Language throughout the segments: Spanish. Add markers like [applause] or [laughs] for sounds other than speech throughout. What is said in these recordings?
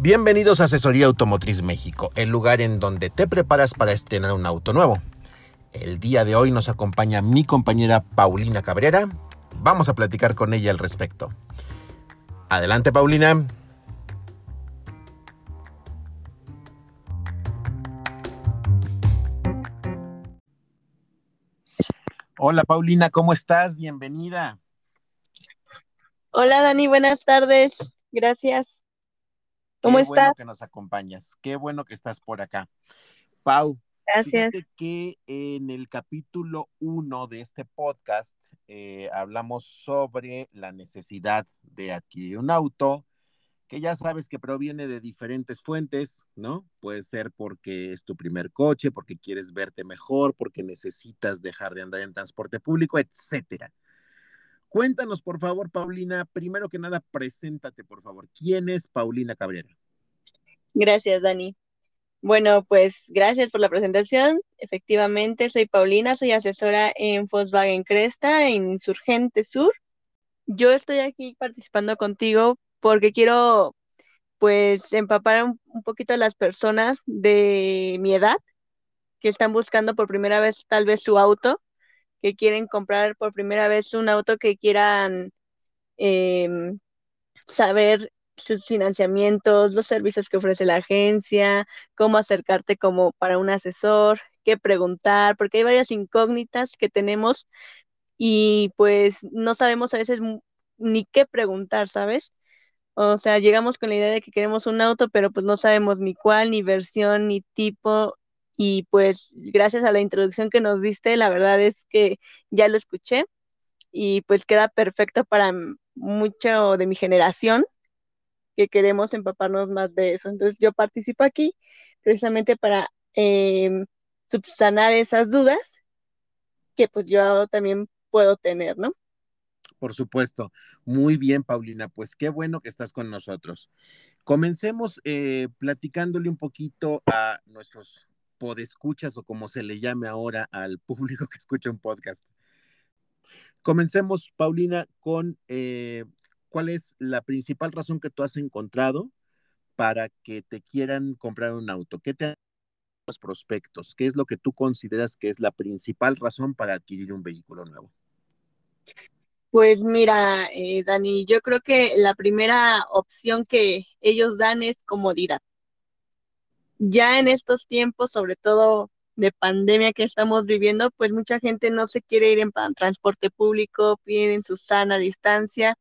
Bienvenidos a Asesoría Automotriz México, el lugar en donde te preparas para estrenar un auto nuevo. El día de hoy nos acompaña mi compañera Paulina Cabrera. Vamos a platicar con ella al respecto. Adelante, Paulina. Hola, Paulina, ¿cómo estás? Bienvenida. Hola, Dani, buenas tardes. Gracias. ¿Cómo Qué estás? Bueno que nos acompañas. Qué bueno que estás por acá. Pau, Gracias. que en el capítulo 1 de este podcast eh, hablamos sobre la necesidad de adquirir un auto, que ya sabes que proviene de diferentes fuentes, ¿no? Puede ser porque es tu primer coche, porque quieres verte mejor, porque necesitas dejar de andar en transporte público, etcétera. Cuéntanos, por favor, Paulina, primero que nada, preséntate, por favor. ¿Quién es Paulina Cabrera? Gracias, Dani. Bueno, pues gracias por la presentación. Efectivamente, soy Paulina, soy asesora en Volkswagen Cresta, en Insurgente Sur. Yo estoy aquí participando contigo porque quiero, pues, empapar un, un poquito a las personas de mi edad que están buscando por primera vez tal vez su auto que quieren comprar por primera vez un auto que quieran eh, saber sus financiamientos, los servicios que ofrece la agencia, cómo acercarte como para un asesor, qué preguntar, porque hay varias incógnitas que tenemos y pues no sabemos a veces ni qué preguntar, ¿sabes? O sea, llegamos con la idea de que queremos un auto, pero pues no sabemos ni cuál, ni versión, ni tipo, y pues gracias a la introducción que nos diste, la verdad es que ya lo escuché y pues queda perfecto para mucho de mi generación que queremos empaparnos más de eso. Entonces yo participo aquí precisamente para eh, subsanar esas dudas que pues yo también puedo tener, ¿no? Por supuesto. Muy bien, Paulina. Pues qué bueno que estás con nosotros. Comencemos eh, platicándole un poquito a nuestros podescuchas o como se le llame ahora al público que escucha un podcast. Comencemos, Paulina, con eh, cuál es la principal razón que tú has encontrado para que te quieran comprar un auto. ¿Qué te han los prospectos? ¿Qué es lo que tú consideras que es la principal razón para adquirir un vehículo nuevo? Pues mira, eh, Dani, yo creo que la primera opción que ellos dan es comodidad ya en estos tiempos, sobre todo de pandemia que estamos viviendo, pues mucha gente no se quiere ir en transporte público, piden su sana distancia.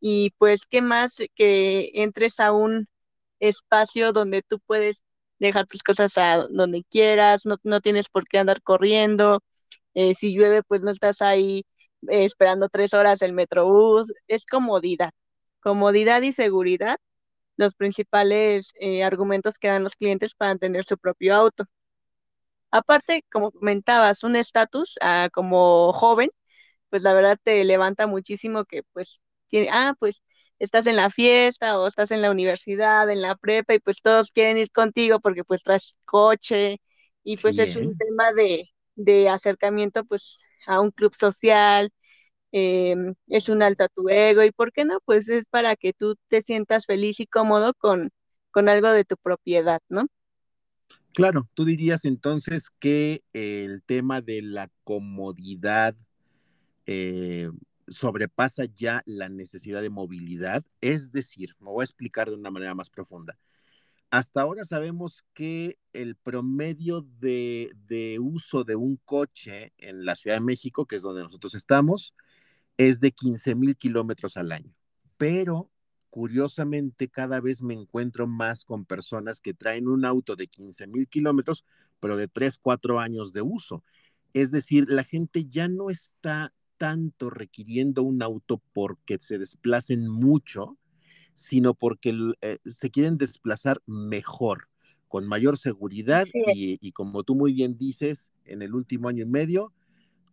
Y pues qué más que entres a un espacio donde tú puedes dejar tus cosas a donde quieras, no, no tienes por qué andar corriendo, eh, si llueve pues no estás ahí eh, esperando tres horas el metrobús, es comodidad, comodidad y seguridad los principales eh, argumentos que dan los clientes para tener su propio auto. Aparte, como comentabas, un estatus ah, como joven, pues la verdad te levanta muchísimo que pues tiene, ah, pues estás en la fiesta o estás en la universidad, en la prepa y pues todos quieren ir contigo porque pues traes coche y pues Bien. es un tema de, de acercamiento pues a un club social, eh, es un alto a tu ego y por qué no, pues es para que tú te sientas feliz y cómodo con, con algo de tu propiedad, ¿no? Claro, tú dirías entonces que el tema de la comodidad eh, sobrepasa ya la necesidad de movilidad, es decir, me voy a explicar de una manera más profunda. Hasta ahora sabemos que el promedio de, de uso de un coche en la Ciudad de México, que es donde nosotros estamos, es de 15 mil kilómetros al año. Pero curiosamente cada vez me encuentro más con personas que traen un auto de 15 mil kilómetros, pero de 3, 4 años de uso. Es decir, la gente ya no está tanto requiriendo un auto porque se desplacen mucho, sino porque eh, se quieren desplazar mejor, con mayor seguridad y como tú muy bien dices, en el último año y medio,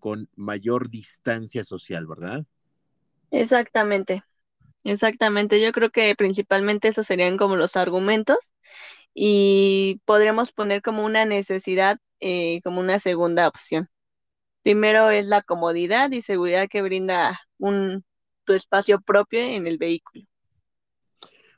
con mayor distancia social, ¿verdad? Exactamente, exactamente. Yo creo que principalmente esos serían como los argumentos y podríamos poner como una necesidad, eh, como una segunda opción. Primero es la comodidad y seguridad que brinda un, tu espacio propio en el vehículo.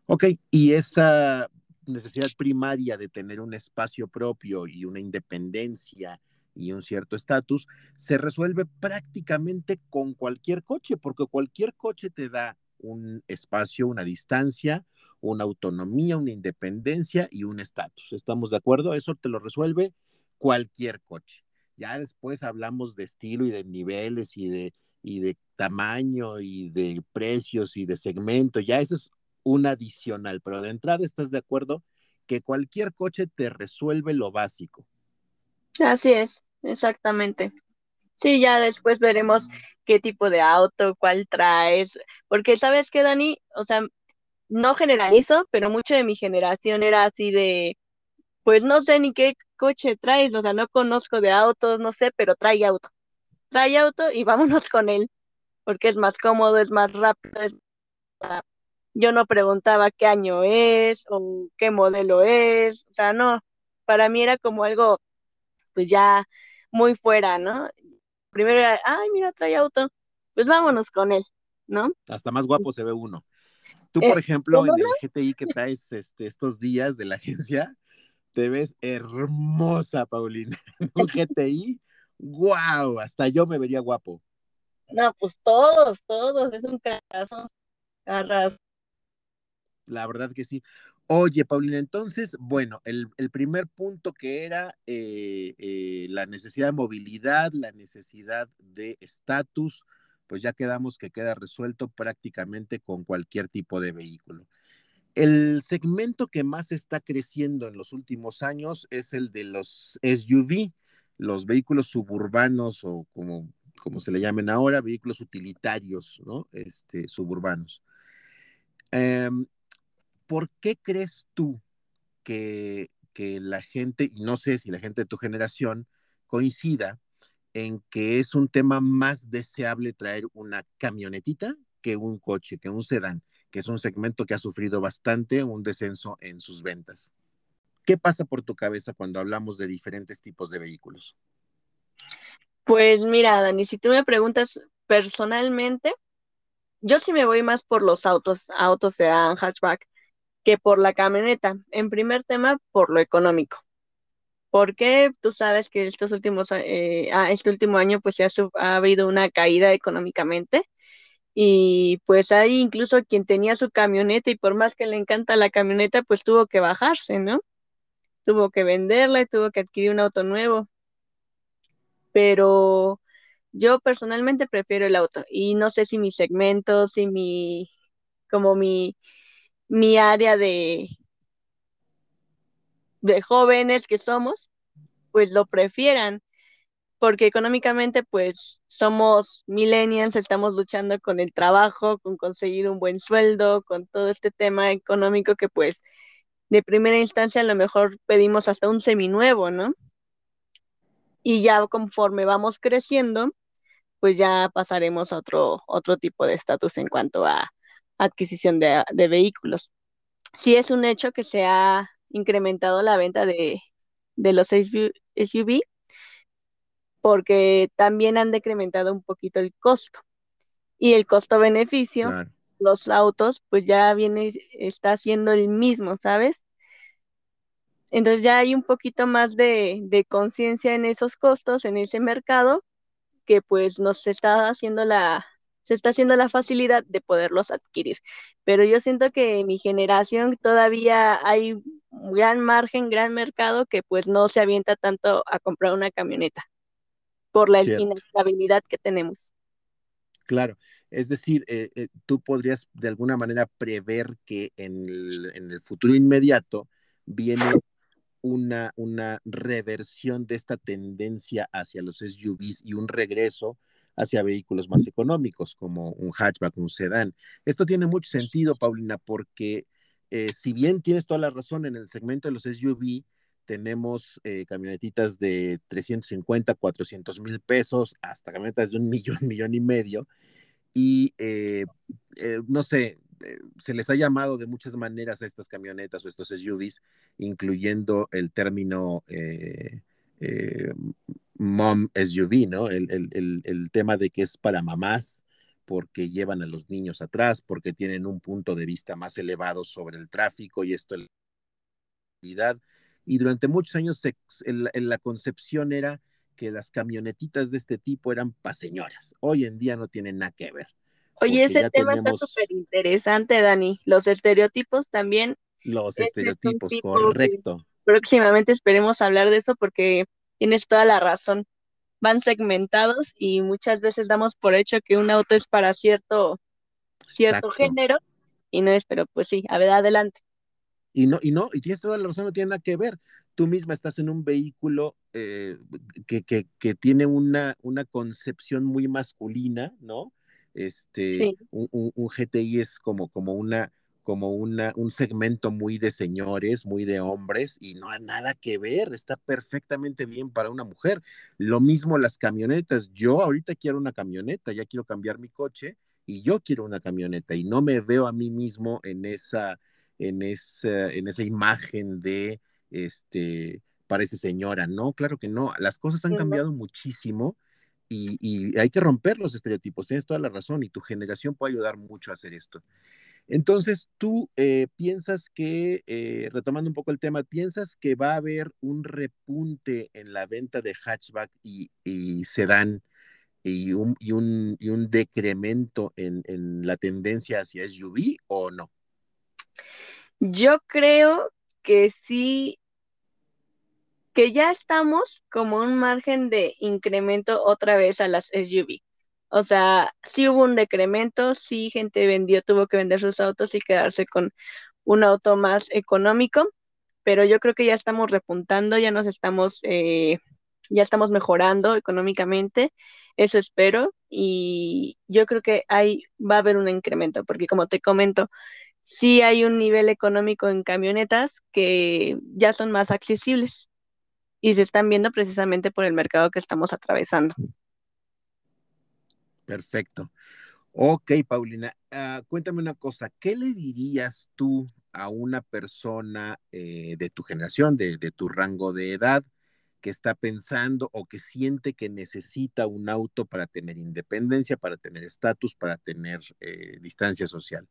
Ok, y esa necesidad primaria de tener un espacio propio y una independencia y un cierto estatus, se resuelve prácticamente con cualquier coche, porque cualquier coche te da un espacio, una distancia, una autonomía, una independencia y un estatus. ¿Estamos de acuerdo? Eso te lo resuelve cualquier coche. Ya después hablamos de estilo y de niveles y de, y de tamaño y de precios y de segmento. Ya eso es un adicional, pero de entrada estás de acuerdo que cualquier coche te resuelve lo básico. Así es, exactamente. Sí, ya después veremos qué tipo de auto, cuál traes, porque sabes que, Dani, o sea, no generalizo, pero mucho de mi generación era así de, pues no sé ni qué coche traes, o sea, no conozco de autos, no sé, pero trae auto. Trae auto y [laughs] vámonos con él, porque es más cómodo, es más rápido, es yo no preguntaba qué año es o qué modelo es, o sea, no, para mí era como algo, pues ya muy fuera, ¿no? Primero era, ay, mira, trae auto, pues vámonos con él, ¿no? Hasta más guapo se ve uno. Tú, por eh, ejemplo, en el GTI que traes este, estos días de la [laughs] agencia, te ves hermosa, Paulina. [laughs] Un GTI, wow, hasta yo me vería guapo. No, pues todos, todos, es un carrazo, carrazo la verdad que sí. Oye, Paulina, entonces, bueno, el, primer punto que era eh, eh, la necesidad de movilidad, la necesidad de estatus, pues ya quedamos que queda resuelto prácticamente con cualquier tipo de vehículo. El segmento que más está creciendo en los últimos años es el de los SUV, los vehículos suburbanos o como, se le llamen ahora, vehículos utilitarios, ¿no? Este, suburbanos. Em, ¿por qué crees tú que, la gente, y no sé si la gente de tu generación coincida en que es un tema más deseable traer una camionetita que un coche, que un sedán, que es un segmento que ha sufrido bastante un descenso en sus ventas? ¿Qué pasa por tu cabeza cuando hablamos de diferentes tipos de vehículos? Pues mira, Dani, si tú me preguntas personalmente, yo sí me voy más por los autos, autos sedán, hatchback, que por la camioneta. En primer tema, por lo económico. Porque tú sabes que estos últimos, eh, ah, este último año pues ha, ha habido una caída económicamente y pues hay incluso quien tenía su camioneta y por más que le encanta la camioneta pues tuvo que bajarse, ¿no? Tuvo que venderla y tuvo que adquirir un auto nuevo. Pero yo personalmente prefiero el auto y no sé si mi segmento, si mi, como mi, mi área de, de jóvenes que somos, pues lo prefieran, porque económicamente pues somos millennials, estamos luchando con el trabajo, con conseguir un buen sueldo, con todo este tema económico que pues de primera instancia a lo mejor pedimos hasta un seminuevo, ¿no? Y ya conforme vamos creciendo, pues ya pasaremos a otro, otro tipo de estatus en cuanto a adquisición de, vehículos. Sí es un hecho que se ha incrementado la venta de, los SUV porque también han decrementado un poquito el costo. Y el costo-beneficio, los autos, pues ya viene, está siendo el mismo, ¿sabes? Entonces ya hay un poquito más de, de conciencia en esos costos, en ese mercado, que pues nos está haciendo la, se está haciendo la facilidad de poderlos adquirir. Pero yo siento que en mi generación todavía hay gran margen, gran mercado que pues no se avienta tanto a comprar una camioneta por la inestabilidad que tenemos. Claro, es decir, eh, eh, tú podrías de alguna manera prever que en el, en el futuro inmediato viene una, una reversión de esta tendencia hacia los SUVs y un regreso hacia vehículos más económicos, como un hatchback, un sedán. Esto tiene mucho sentido, Paulina, porque eh, si bien tienes toda la razón en el segmento de los SUV, tenemos eh, camionetitas de 350, 400 mil pesos, hasta camionetas de un [laughs] millón, millón y medio. Y eh, no sé, se les ha llamado de muchas maneras a estas camionetas o estos SUVs, incluyendo el término mom SUV, ¿no? El, el, el, tema de que es para mamás porque llevan a los niños atrás, porque tienen un punto de vista más elevado sobre el tráfico y esto y durante muchos años en la concepción era que las camionetitas de este tipo eran para señoras. Hoy en día no tienen nada que ver. Oye, ese tema está súper interesante, Dani. Los estereotipos también. Los estereotipos, correcto. Próximamente esperemos hablar de eso porque tienes toda la razón. Van segmentados y muchas veces damos por hecho que un auto es para cierto, cierto género y no es, pero pues sí, a ver, adelante. Y no, y no, y tienes toda la razón, no tiene nada que ver tú misma estás en un vehículo eh, que, que, tiene una, una concepción muy masculina, ¿no? Este, un, un, GTI es como, como una como una, un segmento muy de señores, muy de hombres, y no hay nada que ver, está perfectamente bien para una mujer. Lo mismo las camionetas, yo ahorita quiero una camioneta, ya quiero cambiar mi coche, y yo quiero una camioneta, y no me veo a mí mismo en esa, en esa, en esa imagen de este, parece señora. No, claro que no. Las cosas han cambiado muchísimo y, hay que romper los estereotipos. Tienes toda la razón y tu generación puede ayudar mucho a hacer esto. Entonces, tú eh, piensas que, eh, retomando un poco el tema, piensas que va a haber un repunte en la venta de hatchback y, y sedán y un, y, decremento en, en la tendencia hacia SUV o no? Yo creo que sí, que ya estamos como un margen de incremento otra vez a las SUV. O sea, sí hubo un decremento, sí gente vendió, tuvo que vender sus autos y quedarse con un auto más económico, pero yo creo que ya estamos repuntando, ya nos estamos, eh, ya estamos mejorando económicamente, eso espero, y yo creo que ahí va a haber un incremento, porque como te comento, sí hay un nivel económico en camionetas que ya son más accesibles y se están viendo precisamente por el mercado que estamos atravesando. Perfecto. Ok, Paulina, ah, cuéntame una cosa, ¿qué le dirías tú a una persona eh, de tu generación, de, tu rango de edad, que está pensando o que siente que necesita un auto para tener independencia, para tener estatus, para tener eh, distancia social?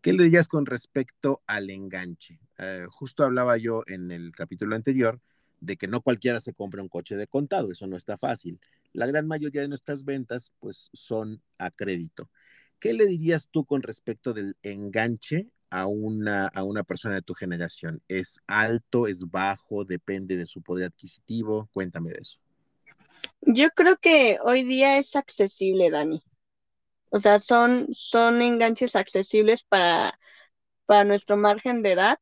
¿Qué le dirías con respecto al enganche? Eh, justo hablaba yo en el capítulo anterior de que no cualquiera se compra un coche de contado, eso no está fácil. La gran mayoría de nuestras ventas pues son a crédito. ¿Qué le dirías tú con respecto del enganche a una, a una persona de tu generación? ¿Es alto, es bajo, depende de su poder adquisitivo? Cuéntame de eso. Yo creo que hoy día es accesible, Dani. O sea, son, son enganches accesibles para, para nuestro margen de edad.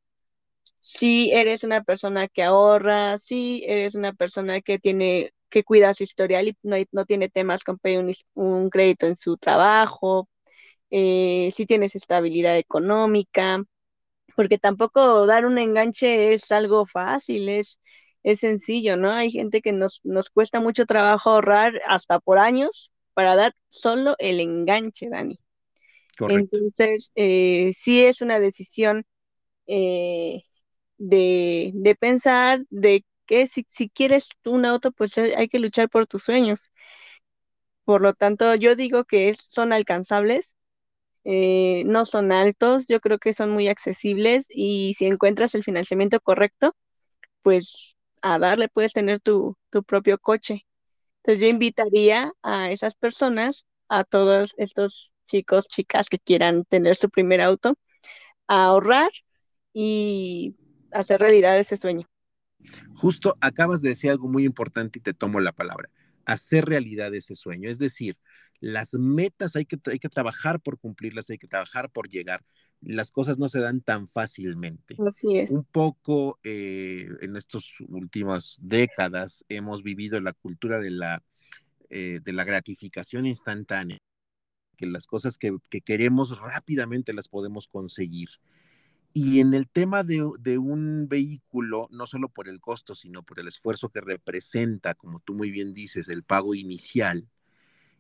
Si eres una persona que ahorra, si eres una persona que tiene, que cuida su historial y no, no tiene temas con pedir un, crédito en su trabajo, eh, si tienes estabilidad económica, porque tampoco dar un enganche es algo fácil, es, es sencillo, ¿no? Hay gente que nos, nos cuesta mucho trabajo ahorrar hasta por años para dar solo el enganche, Dani. Entonces, eh, sí es una decisión eh, de, pensar de que si, quieres un auto, pues eh, hay que luchar por tus sueños. Por lo tanto, yo digo que son alcanzables, no son altos, yo creo que son muy accesibles y si encuentras el financiamiento correcto, pues a darle puedes tener tu, tu propio coche. Entonces yo invitaría a esas personas, a todos estos chicos, chicas que quieran tener su primer auto, a ahorrar y hacer realidad ese sueño. Justo acabas de decir algo muy importante y te tomo la palabra. Hacer realidad ese sueño. Es decir, las metas hay que, hay que trabajar por cumplirlas, hay que trabajar por llegar. Las cosas no se dan tan fácilmente. Así es. Un poco eh, en estas últimas décadas hemos vivido la cultura de la, eh, de la gratificación instantánea, que las cosas que, que, queremos rápidamente las podemos conseguir. Y en el tema de, de, un vehículo, no solo por el costo, sino por el esfuerzo que representa, como tú muy bien dices, el pago inicial,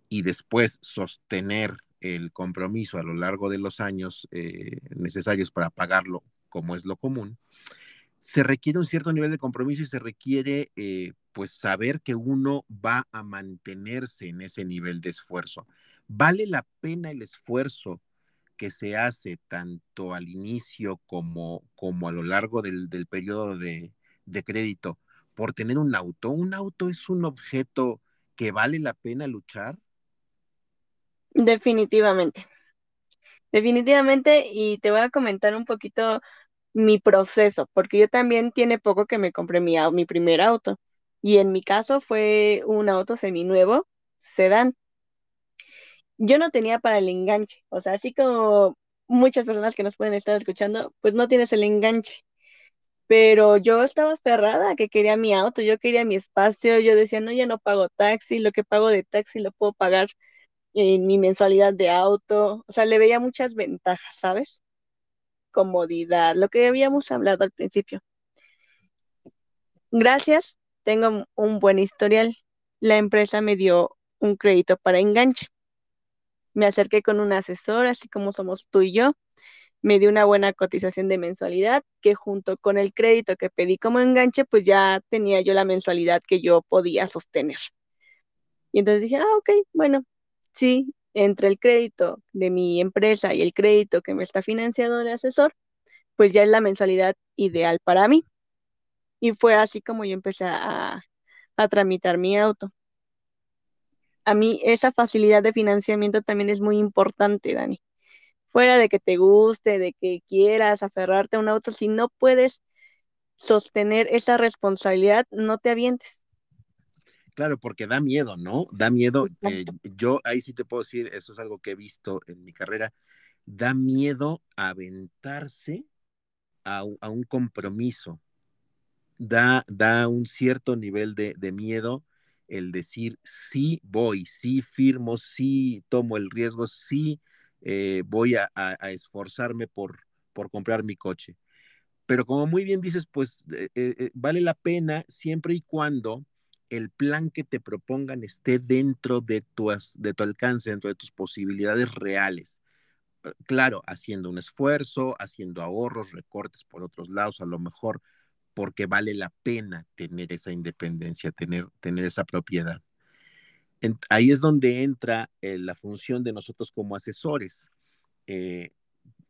y después sostener el compromiso a lo largo de los años eh, necesarios para pagarlo, como es lo común, se requiere un cierto nivel de compromiso y se requiere eh, pues saber que uno va a mantenerse en ese nivel de esfuerzo. ¿Vale la pena el esfuerzo que se hace tanto al inicio como, como a lo largo del, periodo de, de crédito por tener un auto? ¿Un auto es un objeto que vale la pena luchar? Definitivamente. Definitivamente, y te voy a comentar un poquito mi proceso, porque yo también tiene poco que me compré mi, mi primer auto, y en mi caso fue un auto seminuevo, sedán. Yo no tenía para el enganche, o sea, así como muchas personas que nos pueden estar escuchando, pues no tienes el enganche. Pero yo estaba aferrada que quería mi auto, yo quería mi espacio, yo decía, no, ya no pago taxi, lo que pago de taxi lo puedo pagar en mi mensualidad de auto, o sea, le veía muchas ventajas, ¿sabes? Comodidad, lo que habíamos hablado al principio. Gracias, tengo un buen historial. La empresa me dio un crédito para enganche. Me acerqué con un asesor, así como somos tú y yo. Me dio una buena cotización de mensualidad, que junto con el crédito que pedí como enganche, pues ya tenía yo la mensualidad que yo podía sostener. Y entonces dije, ah, ok, bueno, sí, entre el crédito de mi empresa y el crédito que me está financiando el asesor, pues ya es la mensualidad ideal para mí. Y fue así como yo empecé a, a tramitar mi auto. A mí esa facilidad de financiamiento también es muy importante, Dani. Fuera de que te guste, de que quieras aferrarte a un auto, si no puedes sostener esa responsabilidad, no te avientes. Claro, porque da miedo, ¿no? Da miedo. Eh, yo ahí sí te puedo decir, eso es algo que he visto en mi carrera, da miedo aventarse a, un compromiso, da, da un cierto nivel de, miedo el decir, sí voy, sí firmo, sí tomo el riesgo, sí eh, voy a, esforzarme por, por comprar mi coche. Pero como muy bien dices, pues eh, vale la pena siempre y cuando el plan que te propongan esté dentro de tu, de tu alcance, dentro de tus posibilidades reales. Eh, claro, haciendo un esfuerzo, haciendo ahorros, recortes por otros lados, a lo mejor porque vale la pena tener esa independencia, tener, tener esa propiedad. ahí es donde entra eh, la función de nosotros como asesores. Eh,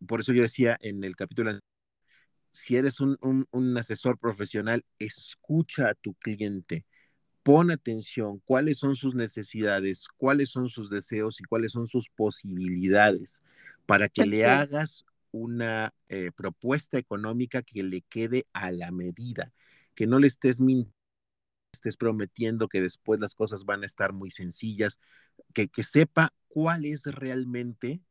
por eso yo decía en el capítulo, si eres un, un asesor profesional, escucha a tu cliente, pon atención cuáles son sus necesidades, cuáles son sus deseos y cuáles son sus posibilidades para que le hagas una eh, propuesta económica que le quede a la medida, que no le estés estés prometiendo que después las cosas van a estar muy sencillas, que, que sepa cuál es realmente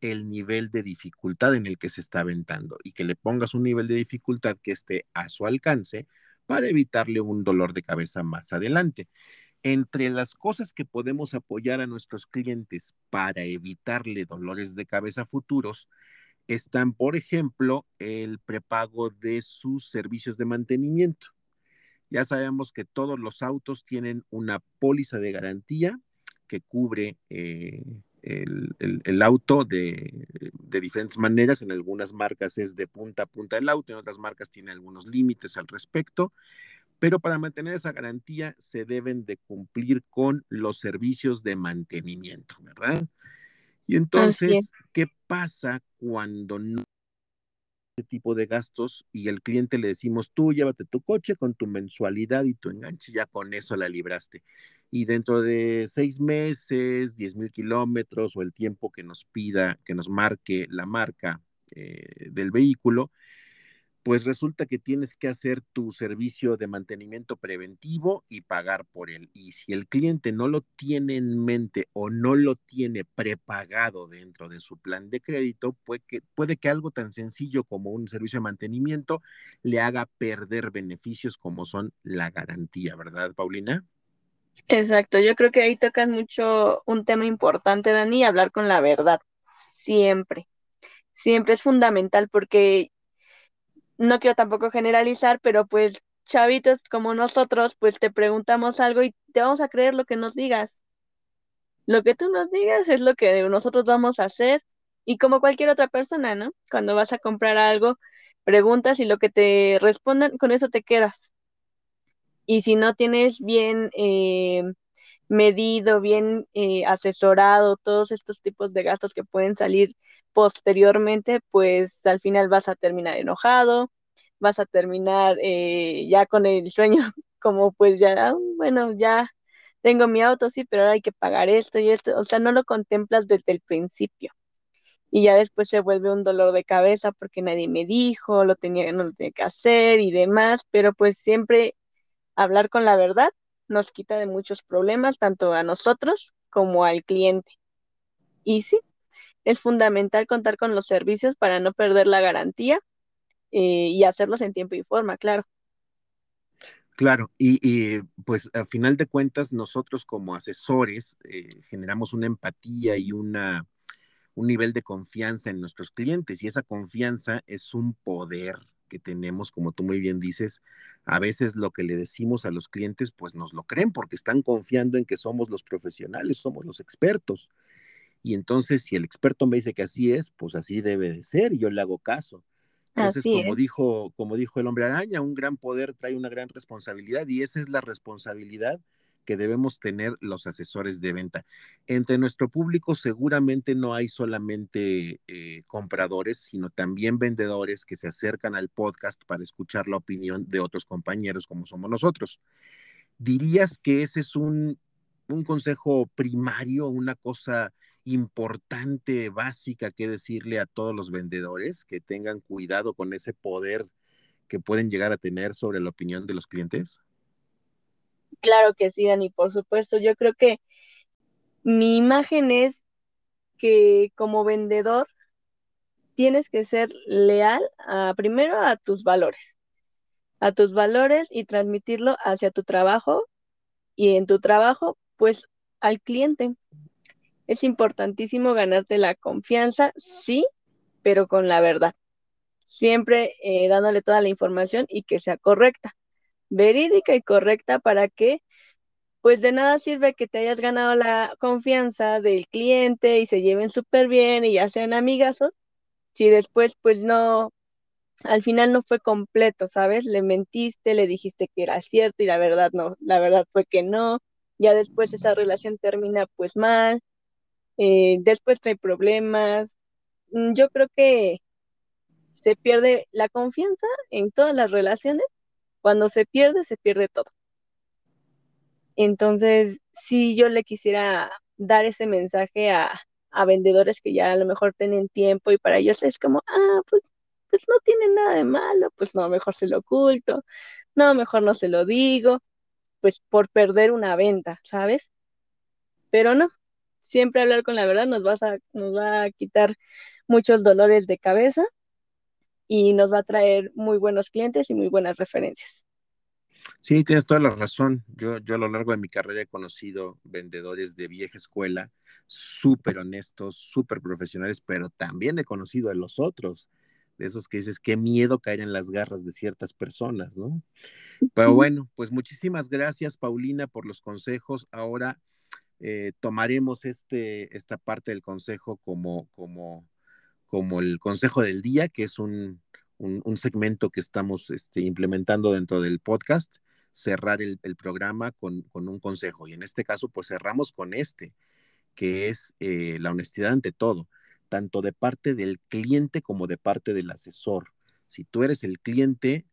el nivel de dificultad en el que se está aventando y que le pongas un nivel de dificultad que esté a su alcance para evitarle un dolor de cabeza más adelante. Entre las cosas que podemos apoyar a nuestros clientes para evitarle dolores de cabeza futuros, están, por ejemplo, el prepago de sus servicios de mantenimiento. Ya sabemos que todos los autos tienen una póliza de garantía que cubre eh, el, auto de, diferentes maneras. En algunas marcas es de punta a punta el auto, en otras marcas tiene algunos límites al respecto. Pero para mantener esa garantía se deben de cumplir con los servicios de mantenimiento, ¿verdad? Y entonces, ¿qué pasa cuando no este tipo de gastos y el cliente le decimos, tú llévate tu coche con tu mensualidad y tu enganche, ya con eso la libraste. Y dentro de seis meses, diez mil kilómetros o el tiempo que nos pida, que nos marque la marca eh, del vehículo, pues resulta que tienes que hacer tu servicio de mantenimiento preventivo y pagar por él. Y si el cliente no lo tiene en mente o no lo tiene prepagado dentro de su plan de crédito, puede que, puede que algo tan sencillo como un servicio de mantenimiento le haga perder beneficios como son la garantía, ¿verdad, Paulina? Exacto, yo creo que ahí tocan mucho un tema importante, Dani, hablar con la verdad, siempre, siempre es fundamental porque no quiero tampoco generalizar, pero pues chavitos como nosotros, pues te preguntamos algo y te vamos a creer lo que nos digas. Lo que tú nos digas es lo que nosotros vamos a hacer y como cualquier otra persona, ¿no? Cuando vas a comprar algo, preguntas y lo que te respondan, con eso te quedas y si no tienes bien eh, medido, bien eh, asesorado, todos estos tipos de gastos que pueden salir posteriormente, pues al final vas a terminar enojado, vas a terminar eh, ya con el sueño [laughs] como pues ya, ah, bueno, ya tengo mi auto, sí, pero ahora hay que pagar esto y esto, o sea, no lo contemplas desde el principio. Y ya después se vuelve un dolor de cabeza porque nadie me dijo, lo tenía, no lo tenía que hacer y demás, pero pues siempre hablar con la verdad nos quita de muchos problemas, tanto a nosotros como al cliente. Y sí, es fundamental contar con los servicios para no perder la garantía eh, y hacerlos en tiempo y forma, claro. Claro, y, pues a final de cuentas nosotros como asesores eh, generamos una empatía y una, un nivel de confianza en nuestros clientes y esa confianza es un poder que tenemos, como tú muy bien dices, a veces lo que le decimos a los clientes pues nos lo creen porque están confiando en que somos los profesionales, somos los expertos. Y entonces si el experto me dice que así es, pues así debe de ser y yo le hago caso. Entonces, como dijo, como dijo el hombre araña, un gran poder trae una gran responsabilidad y esa es la responsabilidad que debemos tener los asesores de venta. Entre nuestro público seguramente no hay solamente eh, compradores, sino también vendedores que se acercan al podcast para escuchar la opinión de otros compañeros como somos nosotros. ¿Dirías que ese es un, un consejo primario, una cosa importante, básica que decirle a todos los vendedores que tengan cuidado con ese poder que pueden llegar a tener sobre la opinión de los clientes? Claro que sí, Dani, por supuesto. Yo creo que mi imagen es que como vendedor tienes que ser leal a, primero a tus valores, a tus valores y transmitirlo hacia tu trabajo y en tu trabajo, pues al cliente. Es importantísimo ganarte la confianza, sí, pero con la verdad. Siempre eh, dándole toda la información y que sea correcta, verídica y correcta para que, pues de nada sirve que te hayas ganado la confianza del cliente y se lleven súper bien y ya sean amigazos, si después pues no, al final no fue completo, ¿sabes? Le mentiste, le dijiste que era cierto y la verdad no, la verdad fue que no, ya después esa relación termina pues mal eh, después trae problemas. Mm, yo creo que se pierde la confianza en todas las relaciones. Cuando se pierde, se pierde todo. Entonces, si yo le quisiera dar ese mensaje a, a vendedores que ya a lo mejor tienen tiempo y para ellos es como, ah, pues, pues no tiene nada de malo, pues no, mejor se lo oculto, no, mejor no se lo digo, pues por perder una venta, ¿sabes? Pero no, siempre hablar con la verdad nos, vas a, nos va a quitar muchos dolores de cabeza y nos va a traer muy buenos clientes y muy buenas referencias. Sí, tienes toda la razón. Yo, yo a lo largo de mi carrera he conocido vendedores de vieja escuela, súper honestos, súper profesionales, pero también he conocido a los otros, de esos que dices, qué miedo caer en las garras de ciertas personas, ¿no? Pero bueno, pues muchísimas gracias, Paulina, por los consejos. Ahora eh, tomaremos este, esta parte del consejo como, como, como el consejo del día, que es un, un, segmento que estamos este, implementando dentro del podcast, cerrar el, programa con, con, un consejo. Y en este caso, pues cerramos con este, que es eh, la honestidad ante todo, tanto de parte del cliente como de parte del asesor. Si tú eres el cliente,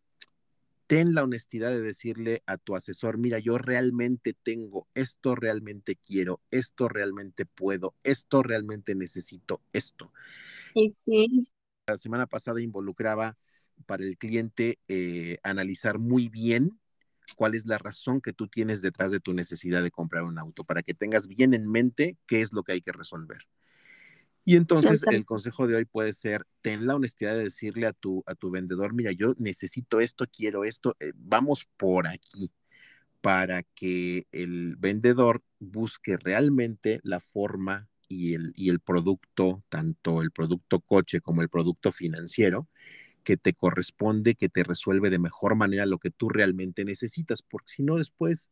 ten la honestidad de decirle a tu asesor, mira, yo realmente tengo esto, realmente quiero, esto realmente puedo, esto realmente necesito, esto. Sí. La semana pasada involucraba para el cliente eh, analizar muy bien cuál es la razón que tú tienes detrás de tu necesidad de comprar un auto, para que tengas bien en mente qué es lo que hay que resolver. Y entonces el consejo de hoy puede ser, ten la honestidad de decirle a tu, a tu vendedor, mira, yo necesito esto, quiero esto, eh, vamos por aquí, para que el vendedor busque realmente la forma y el, y el producto, tanto el producto coche como el producto financiero, que te corresponde, que te resuelve de mejor manera lo que tú realmente necesitas, porque si no después,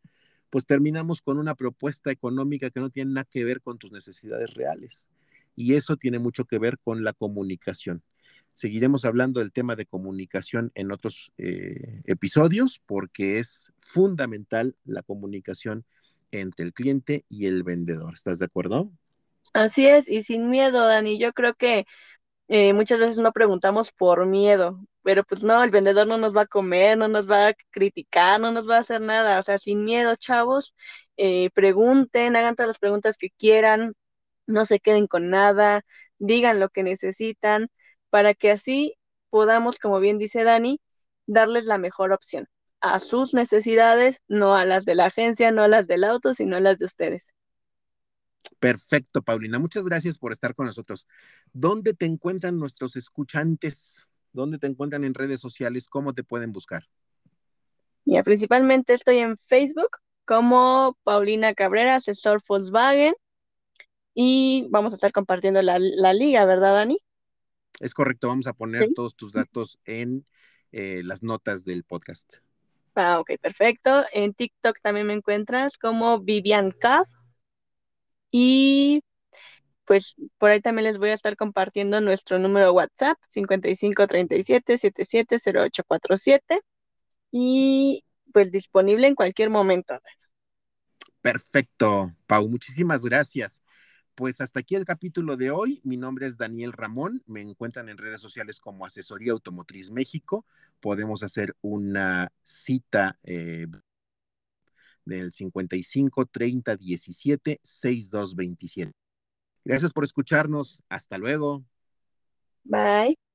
pues terminamos con una propuesta económica que no tiene nada que ver con tus necesidades reales y eso tiene mucho que ver con la comunicación. Seguiremos hablando del tema de comunicación en otros eh, episodios porque es fundamental la comunicación entre el cliente y el vendedor. ¿Estás de acuerdo? Así es, y sin miedo, Dani. Yo creo que eh, muchas veces no preguntamos por miedo, pero pues no, el vendedor no nos va a comer, no nos va a criticar, no nos va a hacer nada. O sea, sin miedo, chavos, eh, pregunten, hagan todas las preguntas que quieran, no se queden con nada, digan lo que necesitan, para que así podamos, como bien dice Dani, darles la mejor opción a sus necesidades, no a las de la agencia, no a las del auto, sino a las de ustedes. Perfecto, Paulina. Muchas gracias por estar con nosotros. ¿Dónde te encuentran nuestros escuchantes? ¿Dónde te encuentran en redes sociales? ¿Cómo te pueden buscar? Ya, principalmente estoy en Facebook como Paulina Cabrera, asesor Volkswagen. Y vamos a estar compartiendo la, liga, ¿verdad, Dani? Es correcto, vamos a poner todos tus datos en eh, las notas del podcast. Ah, ok, perfecto. En TikTok también me encuentras como Vivian Cav. Y pues por ahí también les voy a estar compartiendo nuestro número WhatsApp, 5537-770847. Y pues disponible en cualquier momento. Perfecto, Pau, muchísimas gracias. Pues hasta aquí el capítulo de hoy. Mi nombre es Daniel Ramón. Me encuentran en redes sociales como Asesoría Automotriz México. Podemos hacer una cita eh, del 55 30 17 62 27. Gracias por escucharnos. Hasta luego. Bye.